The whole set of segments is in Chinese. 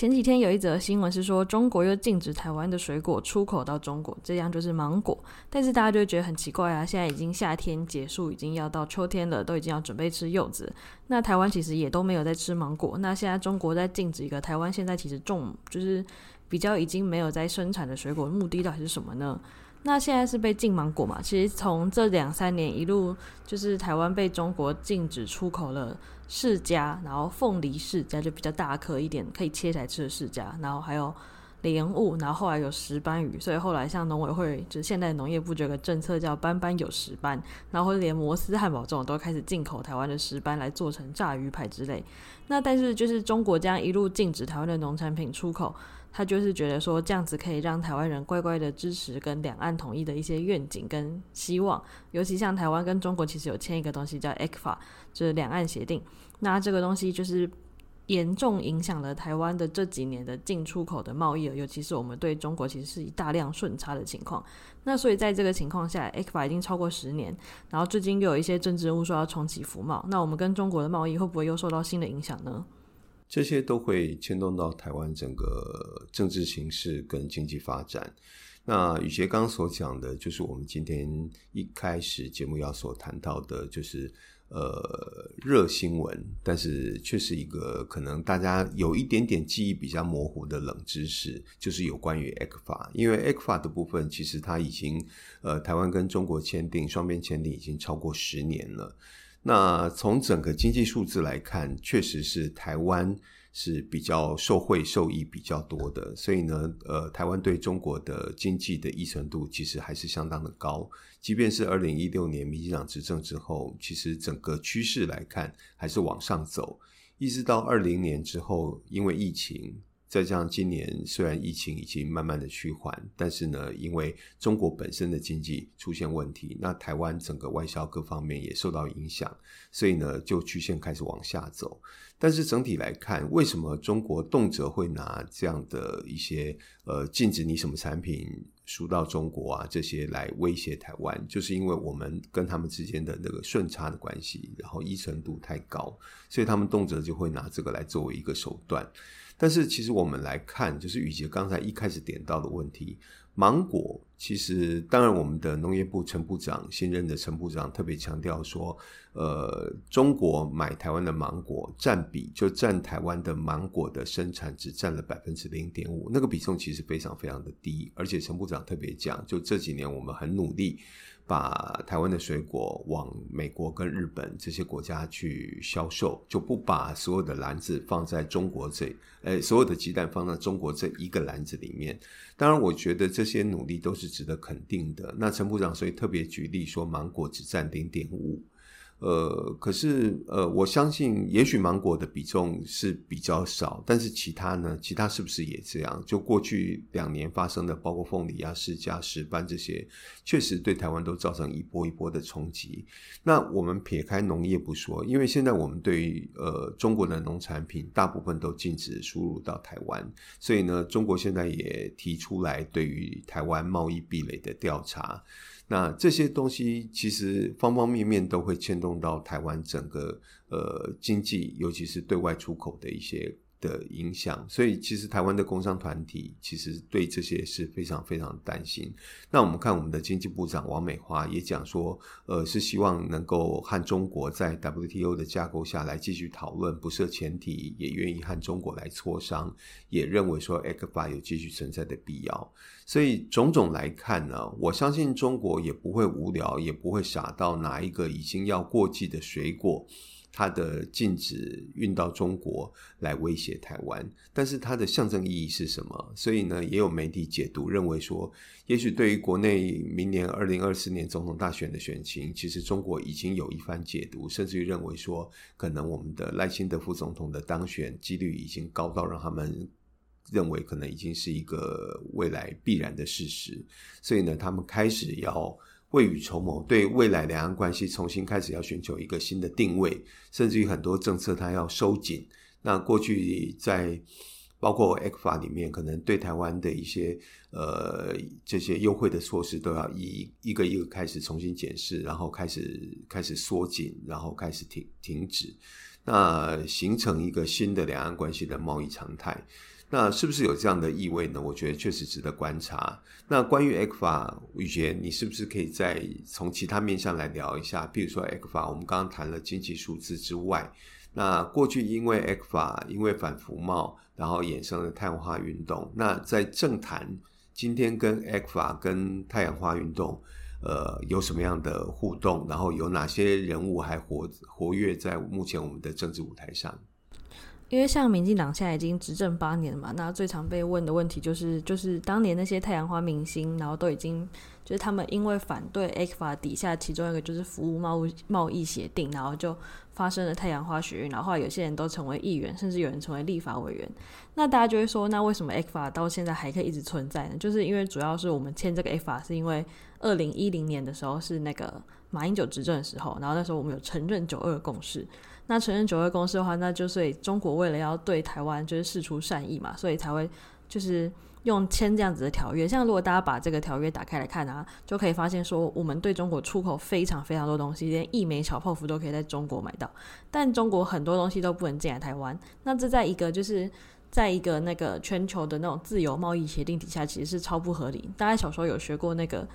前几天有一则新闻是说，中国又禁止台湾的水果出口到中国，这样就是芒果。但是大家就会觉得很奇怪啊，现在已经夏天结束，已经要到秋天了，都已经要准备吃柚子。那台湾其实也都没有在吃芒果。那现在中国在禁止一个台湾现在其实种就是比较已经没有在生产的水果，目的到底是什么呢？那现在是被禁芒果嘛？其实从这两三年一路就是台湾被中国禁止出口了释迦，然后凤梨释迦就比较大颗一点，可以切起来吃的释迦，然后还有莲雾，然后后来有石斑鱼，所以后来像农委会就是现在农业部这个政策叫“斑斑有石斑”，然后连摩斯汉堡这种都开始进口台湾的石斑来做成炸鱼排之类。那但是就是中国这样一路禁止台湾的农产品出口。他就是觉得说这样子可以让台湾人乖乖的支持跟两岸统一的一些愿景跟希望，尤其像台湾跟中国其实有签一个东西叫 ECFA，就是两岸协定。那这个东西就是严重影响了台湾的这几年的进出口的贸易，尤其是我们对中国其实是以大量顺差的情况。那所以在这个情况下，ECFA 已经超过十年，然后最近又有一些政治人物说要重启服贸，那我们跟中国的贸易会不会又受到新的影响呢？这些都会牵动到台湾整个政治形势跟经济发展。那雨洁刚刚所讲的，就是我们今天一开始节目要所谈到的，就是呃热新闻，但是却是一个可能大家有一点点记忆比较模糊的冷知识，就是有关于 ECFA。因为 ECFA 的部分，其实它已经呃台湾跟中国签订双边签订已经超过十年了。那从整个经济数字来看，确实是台湾是比较受惠受益比较多的，所以呢，呃，台湾对中国的经济的依存度其实还是相当的高。即便是二零一六年民进党执政之后，其实整个趋势来看还是往上走，一直到二零年之后，因为疫情。再加上今年虽然疫情已经慢慢的趋缓，但是呢，因为中国本身的经济出现问题，那台湾整个外销各方面也受到影响，所以呢，就曲线开始往下走。但是整体来看，为什么中国动辄会拿这样的一些呃禁止你什么产品输到中国啊这些来威胁台湾？就是因为我们跟他们之间的那个顺差的关系，然后依存度太高，所以他们动辄就会拿这个来作为一个手段。但是其实我们来看，就是雨洁刚才一开始点到的问题，芒果其实当然我们的农业部陈部长新任的陈部长特别强调说，呃，中国买台湾的芒果占比就占台湾的芒果的生产只占了百分之零点五，那个比重其实非常非常的低，而且陈部长特别讲，就这几年我们很努力。把台湾的水果往美国跟日本这些国家去销售，就不把所有的篮子放在中国这，呃，所有的鸡蛋放在中国这一个篮子里面。当然，我觉得这些努力都是值得肯定的。那陈部长所以特别举例说，芒果只占零点五。呃，可是呃，我相信也许芒果的比重是比较少，但是其他呢？其他是不是也这样？就过去两年发生的，包括凤梨啊、释迦、石斑这些，确实对台湾都造成一波一波的冲击。那我们撇开农业不说，因为现在我们对于呃中国的农产品大部分都禁止输入到台湾，所以呢，中国现在也提出来对于台湾贸易壁垒的调查。那这些东西其实方方面面都会牵动到台湾整个呃经济，尤其是对外出口的一些的影响，所以其实台湾的工商团体其实对这些是非常非常担心。那我们看我们的经济部长王美花也讲说，呃，是希望能够和中国在 WTO 的架构下来继续讨论，不设前提，也愿意和中国来磋商，也认为说 ECFA 有继续存在的必要。所以种种来看呢，我相信中国也不会无聊，也不会傻到拿一个已经要过季的水果。它的禁止运到中国来威胁台湾，但是它的象征意义是什么？所以呢，也有媒体解读认为说，也许对于国内明年二零二四年总统大选的选情，其实中国已经有一番解读，甚至于认为说，可能我们的赖清德副总统的当选几率已经高到让他们认为可能已经是一个未来必然的事实，所以呢，他们开始要。未雨绸缪，对未来两岸关系重新开始要寻求一个新的定位，甚至于很多政策它要收紧。那过去在包括 ECFA 里面，可能对台湾的一些呃这些优惠的措施，都要一一个一个开始重新检视，然后开始开始缩紧，然后开始停停止，那形成一个新的两岸关系的贸易常态。那是不是有这样的意味呢？我觉得确实值得观察。那关于 ECFA，宇杰，你是不是可以再从其他面向来聊一下？比如说 ECFA，我们刚刚谈了经济数字之外，那过去因为 ECFA，因为反服贸，然后衍生了太阳化运动。那在政坛，今天跟 ECFA 跟太阳花运动，呃，有什么样的互动？然后有哪些人物还活活跃在目前我们的政治舞台上？因为像民进党现在已经执政八年嘛，那最常被问的问题就是，就是当年那些太阳花明星，然后都已经就是他们因为反对 ECFA 底下其中一个就是服务贸贸易协定，然后就发生了太阳花学运，然后后来有些人都成为议员，甚至有人成为立法委员。那大家就会说，那为什么 ECFA 到现在还可以一直存在呢？就是因为主要是我们签这个 ECFA 是因为二零一零年的时候是那个马英九执政的时候，然后那时候我们有承认九二共识。那承认九二共识的话，那就所以中国为了要对台湾就是释出善意嘛，所以才会就是用签这样子的条约。像如果大家把这个条约打开来看啊，就可以发现说，我们对中国出口非常非常多东西，连一枚小泡芙都可以在中国买到，但中国很多东西都不能进来台湾。那这在一个就是在一个那个全球的那种自由贸易协定底下，其实是超不合理。大家小时候有学过那个？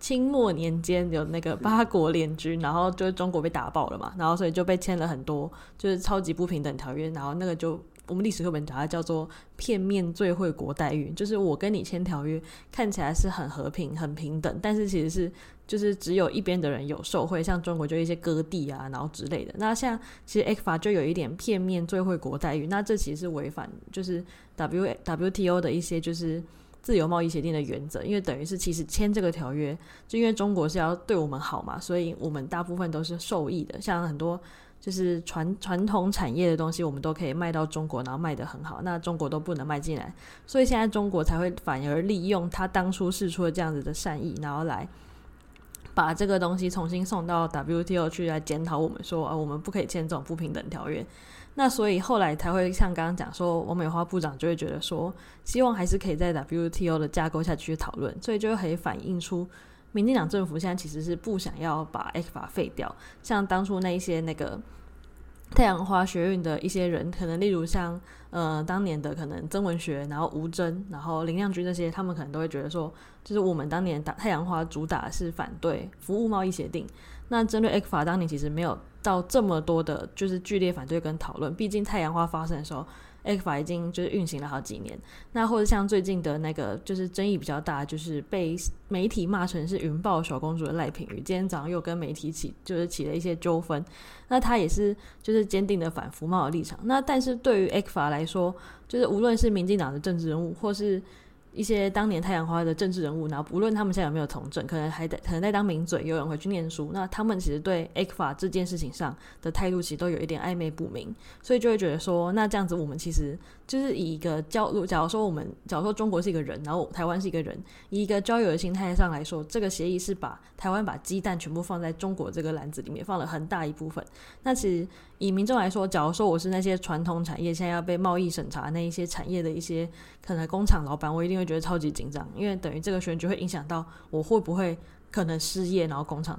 清末年间有那个八国联军，然后就是中国被打爆了嘛，然后所以就被签了很多就是超级不平等条约，然后那个就我们历史课本讲它叫做片面最惠国待遇，就是我跟你签条约看起来是很和平很平等，但是其实是就是只有一边的人有受惠，像中国就一些割地啊，然后之类的。那像其实 ECFA 就有一点片面最惠国待遇，那这其实是违反就是 W WTO 的一些就是。自由贸易协定的原则，因为等于是其实签这个条约，就因为中国是要对我们好嘛，所以我们大部分都是受益的。像很多就是传传统产业的东西，我们都可以卖到中国，然后卖得很好，那中国都不能卖进来，所以现在中国才会反而利用他当初试出的这样子的善意，然后来把这个东西重新送到 WTO 去来检讨我们，说啊，我们不可以签这种不平等条约。那所以后来才会像刚刚讲说，王美花部长就会觉得说，希望还是可以在 WTO 的架构下去讨论，所以就会可以反映出民进党政府现在其实是不想要把 ECFA 废掉，像当初那一些那个太阳花学运的一些人，可能例如像呃当年的可能曾文学，然后吴峥，然后林亮君这些，他们可能都会觉得说，就是我们当年打太阳花主打是反对服务贸易协定，那针对 ECFA 当年其实没有。到这么多的，就是剧烈反对跟讨论。毕竟太阳花发生的时候，ECFA 已经就是运行了好几年。那或者像最近的那个，就是争议比较大，就是被媒体骂成是云豹小公主的赖品妤，今天早上又跟媒体起就是起了一些纠纷。那他也是就是坚定的反服贸的立场。那但是对于 ECFA 来说，就是无论是民进党的政治人物，或是一些当年太阳花的政治人物，然后不论他们现在有没有从政，可能还在可能在当名嘴，有人回去念书，那他们其实对 ECFA 这件事情上的态度其实都有一点暧昧不明，所以就会觉得说，那这样子我们其实就是以一个交，假如说我们假如说中国是一个人，然后台湾是一个人，以一个交友的心态上来说，这个协议是把台湾把鸡蛋全部放在中国这个篮子里面，放了很大一部分，那其实。以民众来说，假如说我是那些传统产业现在要被贸易审查那一些产业的一些可能工厂老板，我一定会觉得超级紧张，因为等于这个选举会影响到我会不会可能失业，然后工厂。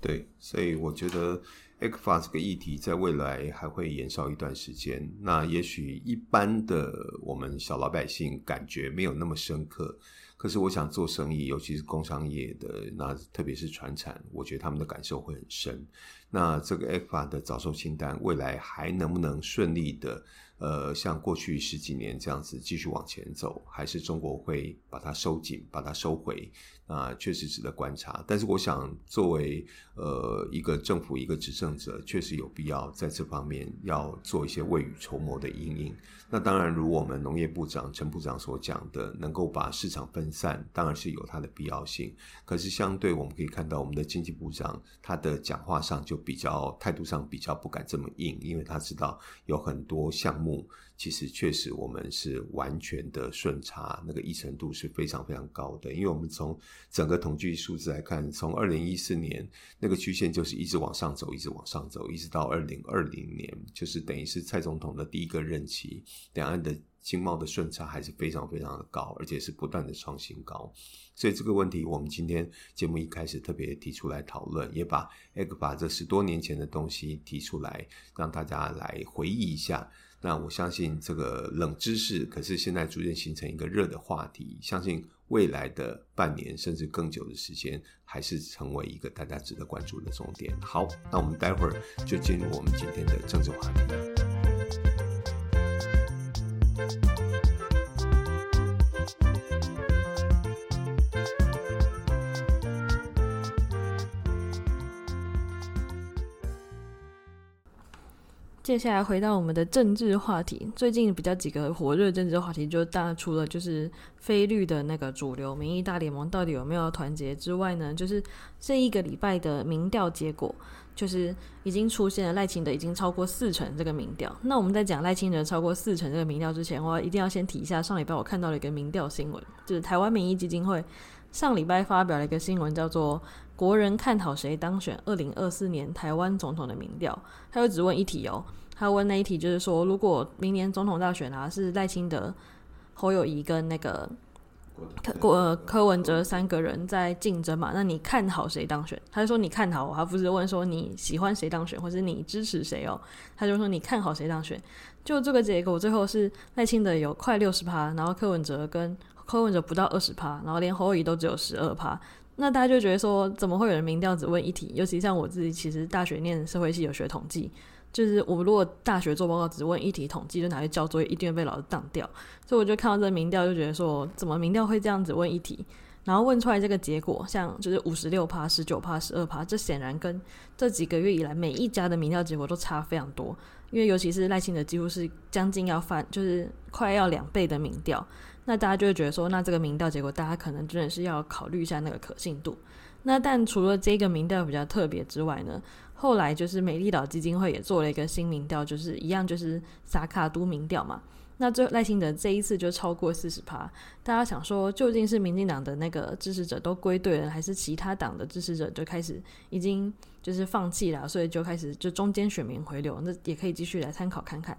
对，所以我觉得 ECFA 这个议题在未来还会延烧一段时间。那也许一般的我们小老百姓感觉没有那么深刻。可是我想做生意，尤其是工商业的，那特别是船产，我觉得他们的感受会很深。那这个 ECFA 的早收清单，未来还能不能顺利的，呃，像过去十几年这样子继续往前走，还是中国会把它收紧，把它收回？啊，确实值得观察。但是我想，作为呃一个政府一个执政者，确实有必要在这方面要做一些未雨绸缪的因应。那当然，如我们农业部长陈部长所讲的，能够把市场分散，当然是有它的必要性。可是相对，我们可以看到，我们的经济部长他的讲话上就比较态度上比较不敢这么硬，因为他知道有很多项目其实确实我们是完全的顺差，那个依程度是非常非常高的。因为我们从整个统计数字来看，从二零一四年那个曲线就是一直往上走，一直往上走，一直到二零二零年，就是等于是蔡总统的第一个任期，两岸的经贸的顺差还是非常非常的高，而且是不断的创新高。所以这个问题，我们今天节目一开始特别提出来讨论，也把 e g 把这十多年前的东西提出来，让大家来回忆一下。那我相信这个冷知识，可是现在逐渐形成一个热的话题。相信未来的半年甚至更久的时间，还是成为一个大家值得关注的重点。好，那我们待会儿就进入我们今天的政治话题。接下来回到我们的政治话题，最近比较几个火热政治话题，就当然除了就是非绿的那个主流民意大联盟到底有没有团结之外呢，就是这一个礼拜的民调结果，就是已经出现了赖清德已经超过四成这个民调。那我们在讲赖清德超过四成这个民调之前，我一定要先提一下上礼拜我看到了一个民调新闻，就是台湾民意基金会上礼拜发表了一个新闻，叫做。国人看好谁当选二零二四年台湾总统的民调，他就只问一题哦，他问那一题就是说，如果明年总统大选啊是赖清德、侯友谊跟那个柯柯柯文哲三个人在竞争嘛，那你看好谁当选？他就说你看好我，他不是问说你喜欢谁当选，或是你支持谁哦，他就说你看好谁当选。就这个结果最后是赖清德有快六十趴，然后柯文哲跟柯文哲不到二十趴，然后连侯友谊都只有十二趴。那大家就觉得说，怎么会有人民调只问一题？尤其像我自己，其实大学念社会系有学统计，就是我如果大学做报告只问一题统计，就拿去交作业，一定会被老师当掉。所以我就看到这民调，就觉得说，怎么民调会这样子问一题？然后问出来这个结果，像就是五十六趴、十九趴、十二趴，这显然跟这几个月以来每一家的民调结果都差非常多。因为尤其是赖清德几乎是将近要翻，就是快要两倍的民调。那大家就会觉得说，那这个民调结果，大家可能真的是要考虑一下那个可信度。那但除了这个民调比较特别之外呢，后来就是美丽岛基金会也做了一个新民调，就是一样就是萨卡都民调嘛。那最后赖清德这一次就超过四十趴。大家想说，究竟是民进党的那个支持者都归队了，还是其他党的支持者就开始已经就是放弃了，所以就开始就中间选民回流？那也可以继续来参考看看。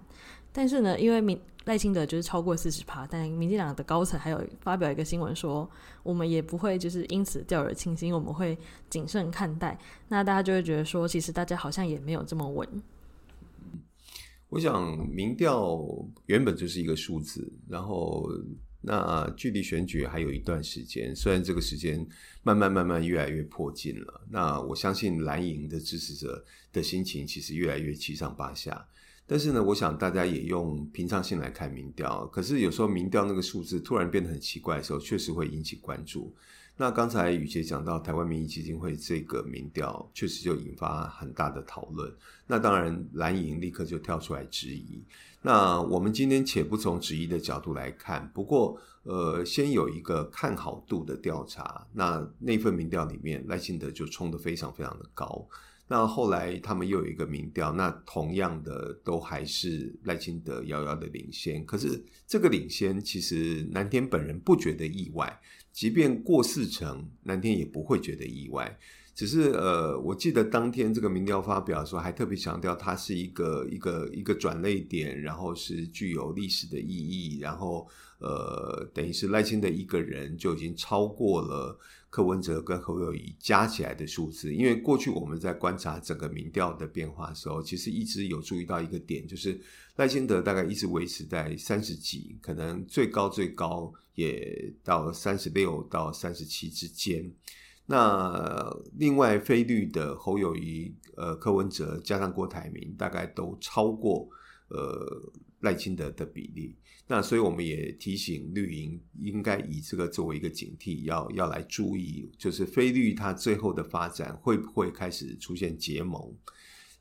但是呢，因为民赖清德就是超过四十趴，但民进党的高层还有发表一个新闻说，我们也不会就是因此掉以轻心，我们会谨慎看待。那大家就会觉得说，其实大家好像也没有这么稳。我想民调原本就是一个数字，然后那距离选举还有一段时间，虽然这个时间慢慢慢慢越来越迫近了，那我相信蓝营的支持者的心情其实越来越七上八下。但是呢，我想大家也用平常心来看民调。可是有时候民调那个数字突然变得很奇怪的时候，确实会引起关注。那刚才宇杰讲到台湾民意基金会这个民调，确实就引发很大的讨论。那当然蓝营立刻就跳出来质疑。那我们今天且不从质疑的角度来看，不过呃，先有一个看好度的调查。那那份民调里面，赖清德就冲得非常非常的高。那后来他们又有一个民调，那同样的都还是赖清德遥遥的领先。可是这个领先其实南天本人不觉得意外，即便过四成，南天也不会觉得意外。只是呃，我记得当天这个民调发表的时候，还特别强调它是一个一个一个转捩点，然后是具有历史的意义，然后呃，等于是赖清德一个人就已经超过了。柯文哲跟侯友宜加起来的数字，因为过去我们在观察整个民调的变化的时候，其实一直有注意到一个点，就是赖清德大概一直维持在三十几，可能最高最高也到三十六到三十七之间。那另外非绿的侯友宜、呃柯文哲加上郭台铭，大概都超过呃赖清德的比例。那所以我们也提醒绿营应该以这个作为一个警惕，要要来注意，就是非绿它最后的发展会不会开始出现结盟？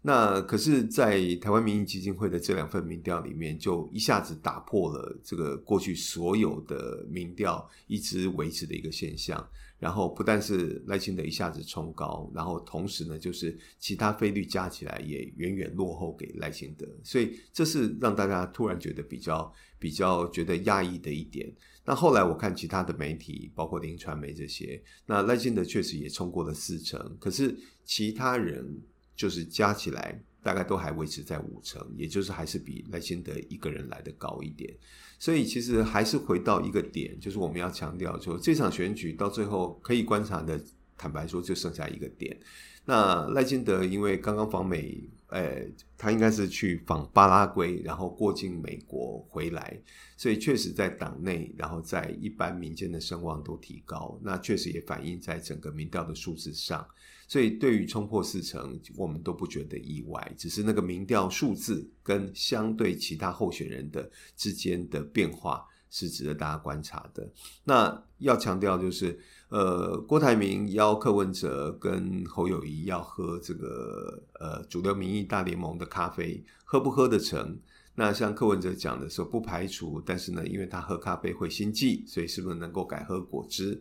那可是，在台湾民意基金会的这两份民调里面，就一下子打破了这个过去所有的民调一直维持的一个现象。然后不但是赖清德一下子冲高，然后同时呢，就是其他费率加起来也远远落后给赖清德，所以这是让大家突然觉得比较比较觉得讶异的一点。那后来我看其他的媒体，包括林传媒这些，那赖清德确实也冲过了四成，可是其他人就是加起来大概都还维持在五成，也就是还是比赖清德一个人来的高一点。所以其实还是回到一个点，就是我们要强调说，这场选举到最后可以观察的，坦白说就剩下一个点。那赖清德因为刚刚访美，呃，他应该是去访巴拉圭，然后过境美国回来，所以确实在党内，然后在一般民间的声望都提高，那确实也反映在整个民调的数字上。所以，对于冲破四成，我们都不觉得意外。只是那个民调数字跟相对其他候选人的之间的变化是值得大家观察的。那要强调就是，呃，郭台铭邀柯文哲跟侯友宜要喝这个呃主流民意大联盟的咖啡，喝不喝得成？那像柯文哲讲的时候，不排除，但是呢，因为他喝咖啡会心悸，所以是不是能够改喝果汁？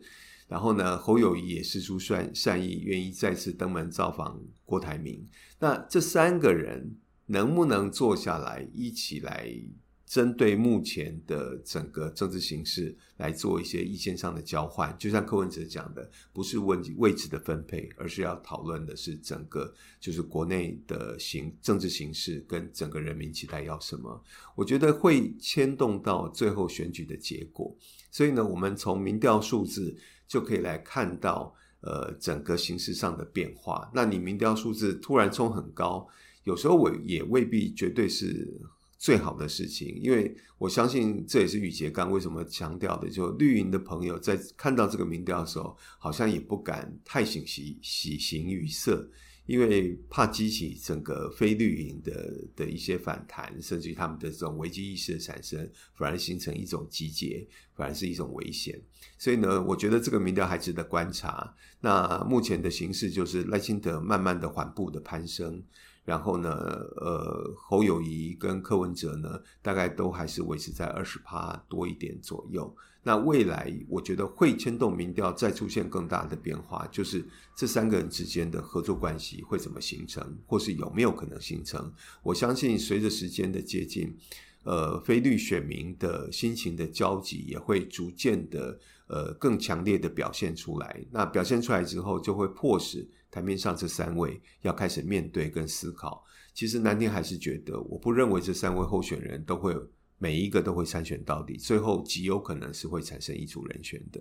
然后呢，侯友宜也释出善善意，愿意再次登门造访郭台铭。那这三个人能不能坐下来一起来针对目前的整个政治形势来做一些意见上的交换？就像柯文哲讲的，不是问位置的分配，而是要讨论的是整个就是国内的形政治形势跟整个人民期待要什么。我觉得会牵动到最后选举的结果。所以呢，我们从民调数字。就可以来看到，呃，整个形势上的变化。那你民调数字突然冲很高，有时候我也未必绝对是最好的事情，因为我相信这也是宇杰刚为什么强调的，就绿营的朋友在看到这个民调的时候，好像也不敢太喜喜喜形于色。因为怕激起整个非绿营的的一些反弹，甚至于他们的这种危机意识的产生，反而形成一种集结，反而是一种危险。所以呢，我觉得这个民调还值得观察。那目前的形势就是赖清德慢慢的缓步的攀升。然后呢，呃，侯友宜跟柯文哲呢，大概都还是维持在二十趴多一点左右。那未来我觉得会牵动民调再出现更大的变化，就是这三个人之间的合作关系会怎么形成，或是有没有可能形成？我相信随着时间的接近，呃，非律选民的心情的交集也会逐渐的呃更强烈的表现出来。那表现出来之后，就会迫使。台面上这三位要开始面对跟思考，其实南天还是觉得，我不认为这三位候选人都会每一个都会参选到底，最后极有可能是会产生一组人选的。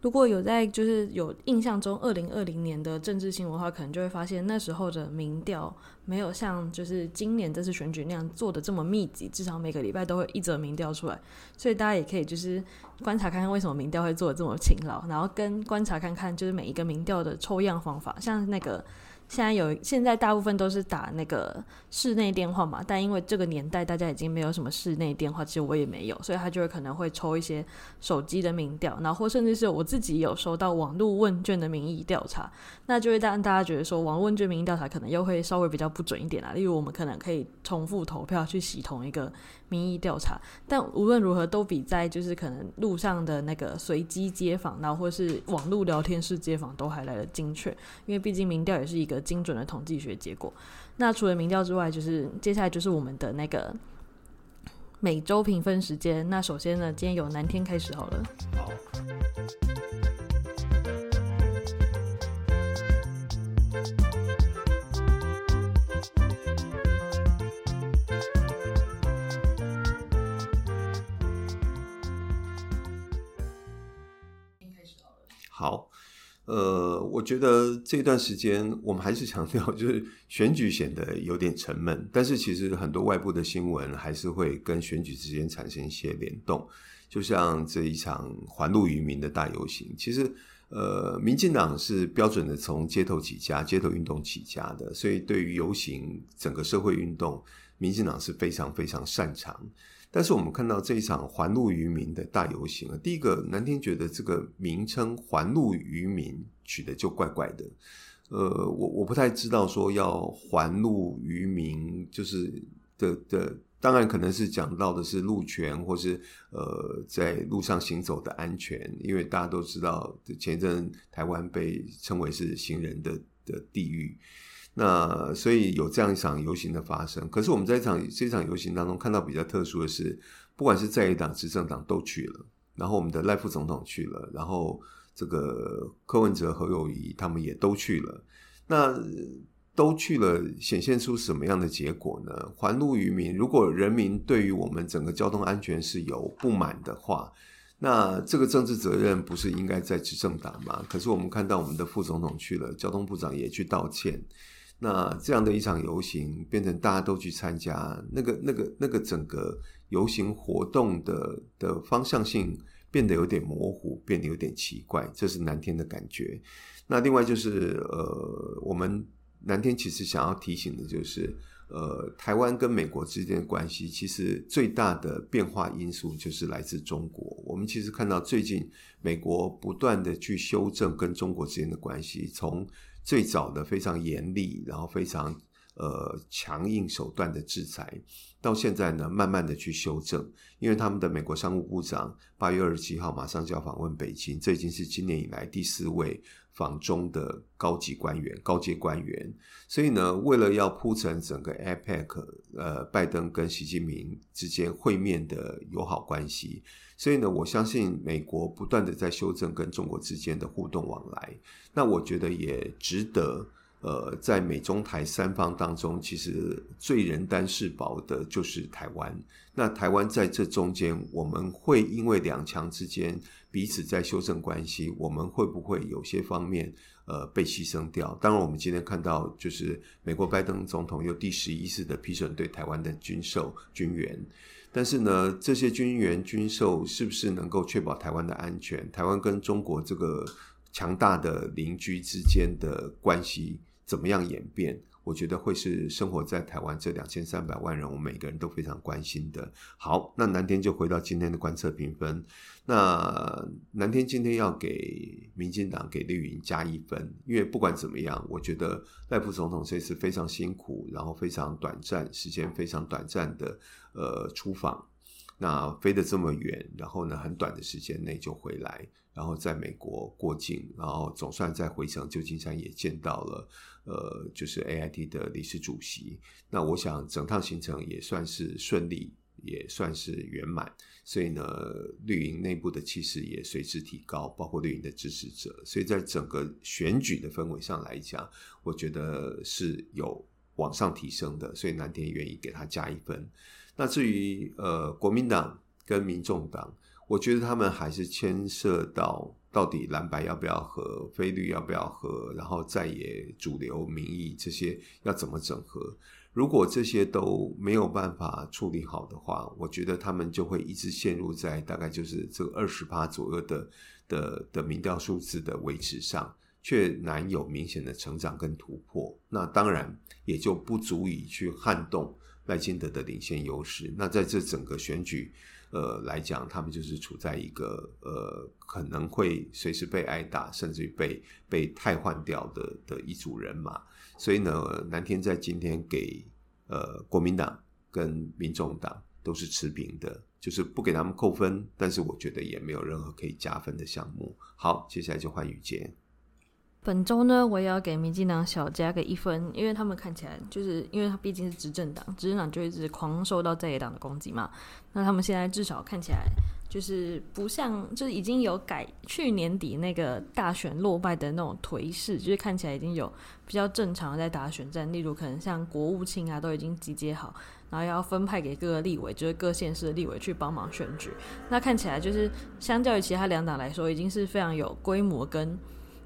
如果有在就是有印象中二零二零年的政治新闻的话，可能就会发现那时候的民调没有像就是今年这次选举那样做的这么密集，至少每个礼拜都会一则民调出来，所以大家也可以就是观察看看为什么民调会做的这么勤劳，然后跟观察看看就是每一个民调的抽样方法，像那个。现在有，现在大部分都是打那个室内电话嘛，但因为这个年代大家已经没有什么室内电话，其实我也没有，所以他就会可能会抽一些手机的民调，然后甚至是我自己有收到网络问卷的民意调查，那就会让大家觉得说网络问卷民意调查可能又会稍微比较不准一点啦，例如我们可能可以重复投票去洗同一个民意调查，但无论如何都比在就是可能路上的那个随机街访，然后或是网络聊天室街访都还来得精确，因为毕竟民调也是一个。精准的统计学结果。那除了民调之外，就是接下来就是我们的那个每周评分时间。那首先呢，今天由南天开始好了。好。好。呃，我觉得这段时间我们还是强调，就是选举显得有点沉闷，但是其实很多外部的新闻还是会跟选举之间产生一些联动。就像这一场环路渔民的大游行，其实呃，民进党是标准的从街头起家、街头运动起家的，所以对于游行整个社会运动，民进党是非常非常擅长。但是我们看到这一场环路渔民的大游行啊，第一个南天觉得这个名称“环路渔民”取得就怪怪的。呃，我我不太知道说要还路于民，就是的的，当然可能是讲到的是路权，或是呃在路上行走的安全，因为大家都知道前一阵台湾被称为是行人的的地狱，那所以有这样一场游行的发生。可是我们在这场这场游行当中看到比较特殊的是，不管是在野党、执政党都去了，然后我们的赖副总统去了，然后。这个柯文哲、侯友宜他们也都去了，那都去了，显现出什么样的结果呢？还路于民。如果人民对于我们整个交通安全是有不满的话，那这个政治责任不是应该在执政党吗？可是我们看到我们的副总统去了，交通部长也去道歉，那这样的一场游行变成大家都去参加，那个、那个、那个整个游行活动的的方向性。变得有点模糊，变得有点奇怪，这是南天的感觉。那另外就是，呃，我们南天其实想要提醒的就是，呃，台湾跟美国之间的关系，其实最大的变化因素就是来自中国。我们其实看到最近美国不断的去修正跟中国之间的关系，从最早的非常严厉，然后非常。呃，强硬手段的制裁，到现在呢，慢慢的去修正，因为他们的美国商务部长八月二十七号马上就要访问北京，这已经是今年以来第四位访中的高级官员、高阶官员。所以呢，为了要铺陈整个 APEC，呃，拜登跟习近平之间会面的友好关系，所以呢，我相信美国不断的在修正跟中国之间的互动往来，那我觉得也值得。呃，在美中台三方当中，其实最人单势薄的就是台湾。那台湾在这中间，我们会因为两强之间彼此在修正关系，我们会不会有些方面呃被牺牲掉？当然，我们今天看到就是美国拜登总统又第十一次的批准对台湾的军售军援，但是呢，这些军援军售是不是能够确保台湾的安全？台湾跟中国这个强大的邻居之间的关系？怎么样演变？我觉得会是生活在台湾这两千三百万人，我们每个人都非常关心的。好，那南天就回到今天的观测评分。那南天今天要给民进党给绿营加一分，因为不管怎么样，我觉得赖副总统这次非常辛苦，然后非常短暂，时间非常短暂的呃出访。那飞得这么远，然后呢，很短的时间内就回来，然后在美国过境，然后总算在回程旧金山也见到了，呃，就是 AIT 的理事主席。那我想整趟行程也算是顺利，也算是圆满。所以呢，绿营内部的气势也随之提高，包括绿营的支持者。所以在整个选举的氛围上来讲，我觉得是有往上提升的。所以南田愿意给他加一分。那至于呃国民党跟民众党，我觉得他们还是牵涉到到底蓝白要不要合，非绿要不要合，然后在野主流民意这些要怎么整合。如果这些都没有办法处理好的话，我觉得他们就会一直陷入在大概就是这个二十趴左右的的的民调数字的维持上，却难有明显的成长跟突破。那当然也就不足以去撼动。赖清德的领先优势，那在这整个选举，呃来讲，他们就是处在一个呃可能会随时被挨打，甚至于被被汰换掉的的一组人马。所以呢，南天在今天给呃国民党跟民众党都是持平的，就是不给他们扣分，但是我觉得也没有任何可以加分的项目。好，接下来就换雨杰。本周呢，我也要给民进党小加个一分，因为他们看起来就是因为他毕竟是执政党，执政党就一直狂受到在野党的攻击嘛。那他们现在至少看起来就是不像，就是已经有改去年底那个大选落败的那种颓势，就是看起来已经有比较正常的在打选战，例如可能像国务卿啊都已经集结好，然后要分派给各个立委，就是各县市的立委去帮忙选举。那看起来就是相较于其他两党来说，已经是非常有规模跟。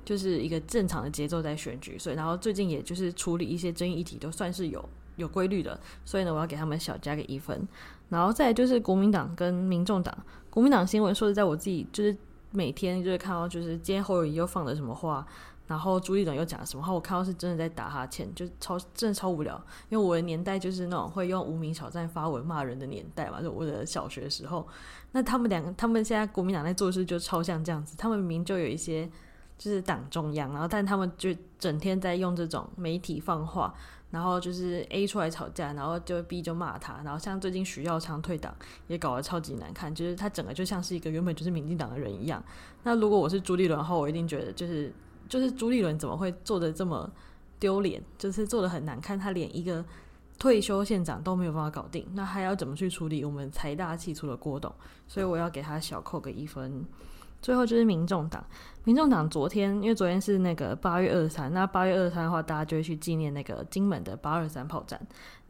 就是一个正常的节奏在选举，所以然后最近也就是处理一些争议议题都算是有有规律的，所以呢，我要给他们小加个一分。然后再就是国民党跟民众党，国民党新闻说实在，我自己就是每天就是看到就是今天侯友谊又放了什么话，然后朱立伦又讲了什么话，我看到是真的在打哈欠，就超真的超无聊。因为我的年代就是那种会用无名小站发文骂人的年代嘛，就我的小学时候。那他们两个，他们现在国民党在做事就超像这样子，他们明明就有一些。就是党中央，然后但他们就整天在用这种媒体放话，然后就是 A 出来吵架，然后就 B 就骂他，然后像最近徐耀昌退党也搞得超级难看，就是他整个就像是一个原本就是民进党的人一样。那如果我是朱立伦的话，我一定觉得就是就是朱立伦怎么会做得这么丢脸，就是做得很难看，他连一个。退休县长都没有办法搞定，那还要怎么去处理我们财大气粗的郭董？所以我要给他小扣个一分。最后就是民众党，民众党昨天因为昨天是那个八月二十三，那八月二十三的话，大家就会去纪念那个金门的八二三炮战。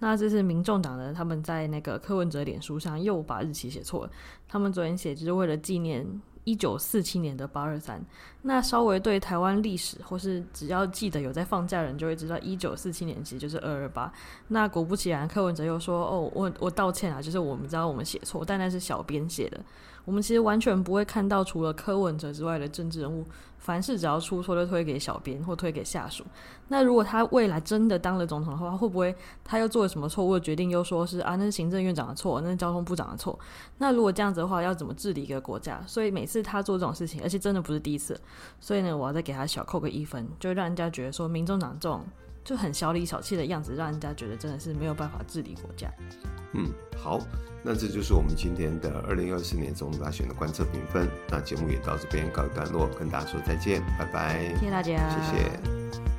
那这是民众党的，他们在那个柯文哲脸书上又把日期写错了，他们昨天写就是为了纪念。一九四七年的八二三，那稍微对台湾历史或是只要记得有在放假人就会知道，一九四七年其实就是二二八。那果不其然，柯文哲又说：“哦，我我道歉啊，就是我们知道我们写错，但那是小编写的。”我们其实完全不会看到除了柯文哲之外的政治人物，凡事只要出错就推给小编或推给下属。那如果他未来真的当了总统的话，会不会他又做了什么错误的决定，又说是啊，那是行政院长的错，那是交通部长的错？那如果这样子的话，要怎么治理一个国家？所以每次他做这种事情，而且真的不是第一次，所以呢，我要再给他小扣个一分，就让人家觉得说，民众党这种就很小里小气的样子，让人家觉得真的是没有办法治理国家。嗯，好。那这就是我们今天的二零二四年总统大选的观测评分。那节目也到这边告一段落，跟大家说再见，拜拜，谢谢大家，谢谢。